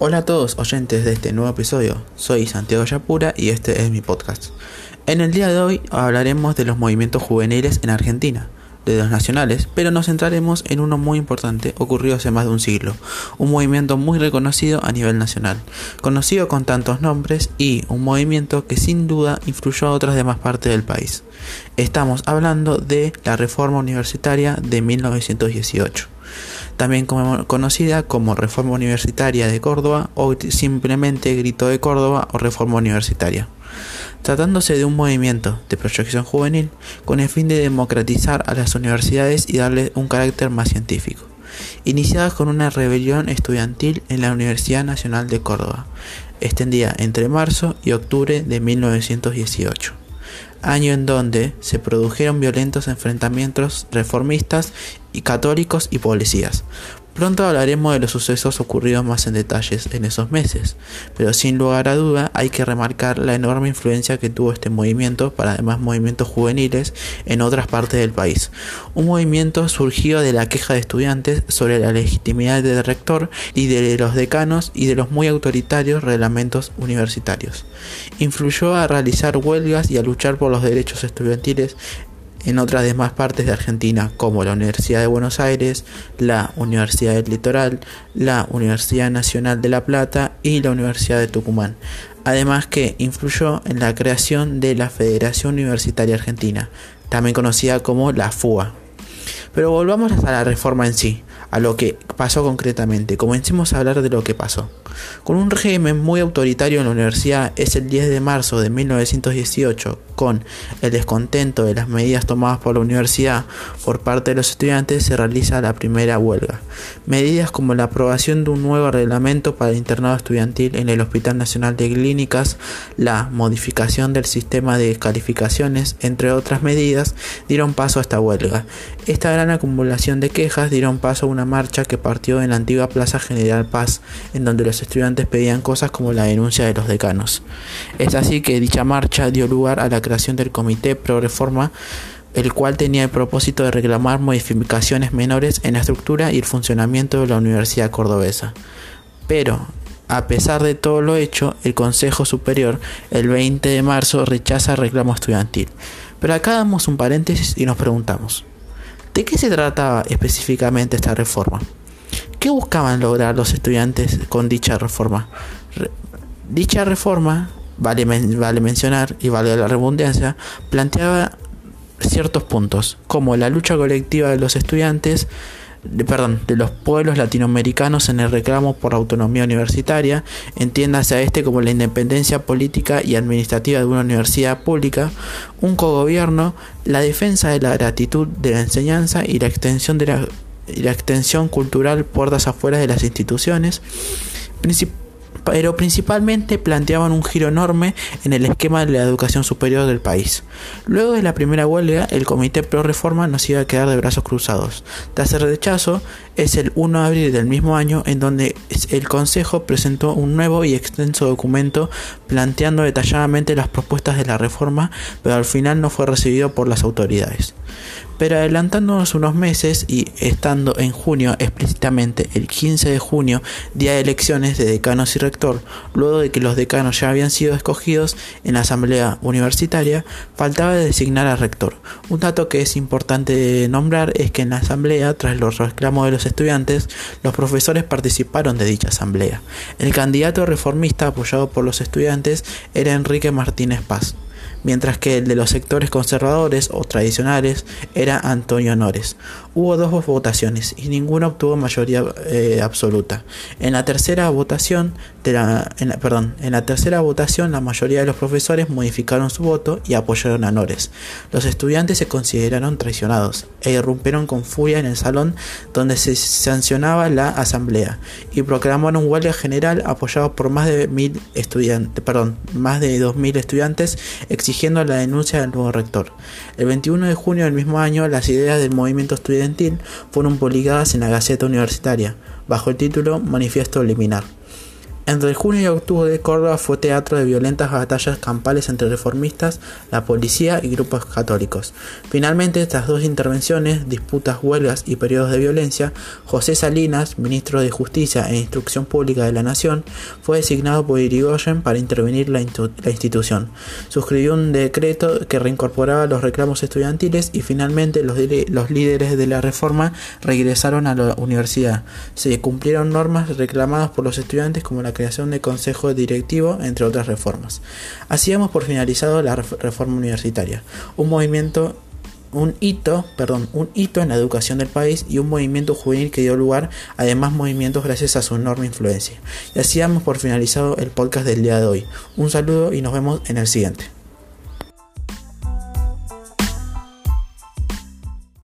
Hola a todos oyentes de este nuevo episodio, soy Santiago Yapura y este es mi podcast. En el día de hoy hablaremos de los movimientos juveniles en Argentina, de los nacionales, pero nos centraremos en uno muy importante ocurrido hace más de un siglo, un movimiento muy reconocido a nivel nacional, conocido con tantos nombres y un movimiento que sin duda influyó a otras demás partes del país. Estamos hablando de la reforma universitaria de 1918 también conocida como Reforma Universitaria de Córdoba o simplemente Grito de Córdoba o Reforma Universitaria, tratándose de un movimiento de proyección juvenil con el fin de democratizar a las universidades y darle un carácter más científico. Iniciada con una rebelión estudiantil en la Universidad Nacional de Córdoba, extendida entre marzo y octubre de 1918 año en donde se produjeron violentos enfrentamientos reformistas y católicos y policías, Pronto hablaremos de los sucesos ocurridos más en detalles en esos meses, pero sin lugar a duda hay que remarcar la enorme influencia que tuvo este movimiento para demás movimientos juveniles en otras partes del país. Un movimiento surgido de la queja de estudiantes sobre la legitimidad del rector y de los decanos y de los muy autoritarios reglamentos universitarios. Influyó a realizar huelgas y a luchar por los derechos estudiantiles en otras demás partes de Argentina, como la Universidad de Buenos Aires, la Universidad del Litoral, la Universidad Nacional de La Plata y la Universidad de Tucumán. Además que influyó en la creación de la Federación Universitaria Argentina, también conocida como la FUA. Pero volvamos a la reforma en sí a lo que pasó concretamente. Comencemos a hablar de lo que pasó. Con un régimen muy autoritario en la universidad, es el 10 de marzo de 1918, con el descontento de las medidas tomadas por la universidad por parte de los estudiantes, se realiza la primera huelga. Medidas como la aprobación de un nuevo reglamento para el internado estudiantil en el Hospital Nacional de Clínicas, la modificación del sistema de calificaciones, entre otras medidas, dieron paso a esta huelga. Esta gran acumulación de quejas dieron paso a una marcha que partió en la antigua Plaza General Paz, en donde los estudiantes pedían cosas como la denuncia de los decanos. Es así que dicha marcha dio lugar a la creación del Comité Pro Reforma, el cual tenía el propósito de reclamar modificaciones menores en la estructura y el funcionamiento de la Universidad Cordobesa. Pero, a pesar de todo lo hecho, el Consejo Superior el 20 de marzo rechaza el reclamo estudiantil. Pero acá damos un paréntesis y nos preguntamos, ¿De qué se trataba específicamente esta reforma? ¿Qué buscaban lograr los estudiantes con dicha reforma? dicha reforma, vale, vale mencionar y vale la redundancia, planteaba ciertos puntos, como la lucha colectiva de los estudiantes, de, perdón, de los pueblos latinoamericanos en el reclamo por autonomía universitaria, entiéndase a este como la independencia política y administrativa de una universidad pública, un cogobierno, la defensa de la gratitud de la enseñanza y la extensión de la, la extensión cultural puertas afuera de las instituciones, pero principalmente planteaban un giro enorme en el esquema de la educación superior del país. Luego de la primera huelga, el Comité Pro Reforma no se iba a quedar de brazos cruzados. Tras el rechazo, es el 1 de abril del mismo año en donde el Consejo presentó un nuevo y extenso documento planteando detalladamente las propuestas de la reforma, pero al final no fue recibido por las autoridades. Pero adelantándonos unos meses y estando en junio explícitamente el 15 de junio, día de elecciones de decanos y rector, luego de que los decanos ya habían sido escogidos en la asamblea universitaria, faltaba designar al rector. Un dato que es importante nombrar es que en la asamblea, tras los reclamos de los estudiantes, los profesores participaron de dicha asamblea. El candidato reformista apoyado por los estudiantes era Enrique Martínez Paz mientras que el de los sectores conservadores o tradicionales era Antonio Honores. Hubo dos votaciones y ninguno obtuvo mayoría eh, absoluta. En la tercera votación, la, perdón, en la tercera votación la mayoría de los profesores modificaron su voto y apoyaron a Honores. Los estudiantes se consideraron traicionados e irrumpieron con furia en el salón donde se sancionaba la asamblea y proclamaron huelga general apoyado por más de mil estudiantes, perdón, más de dos mil estudiantes exigiendo la denuncia del nuevo rector. El 21 de junio del mismo año, las ideas del movimiento estudiantil fueron publicadas en la Gaceta Universitaria, bajo el título Manifiesto Liminar. Entre junio y octubre, Córdoba fue teatro de violentas batallas campales entre reformistas, la policía y grupos católicos. Finalmente, tras dos intervenciones, disputas, huelgas y periodos de violencia, José Salinas, ministro de Justicia e Instrucción Pública de la Nación, fue designado por Irigoyen para intervenir la, la institución. Suscribió un decreto que reincorporaba los reclamos estudiantiles y finalmente los, los líderes de la reforma regresaron a la universidad. Se cumplieron normas reclamadas por los estudiantes como la creación de consejo directivo, entre otras reformas. Así hemos por finalizado la reforma universitaria, un movimiento un hito, perdón, un hito en la educación del país y un movimiento juvenil que dio lugar a demás movimientos gracias a su enorme influencia. Y así hemos por finalizado el podcast del día de hoy. Un saludo y nos vemos en el siguiente.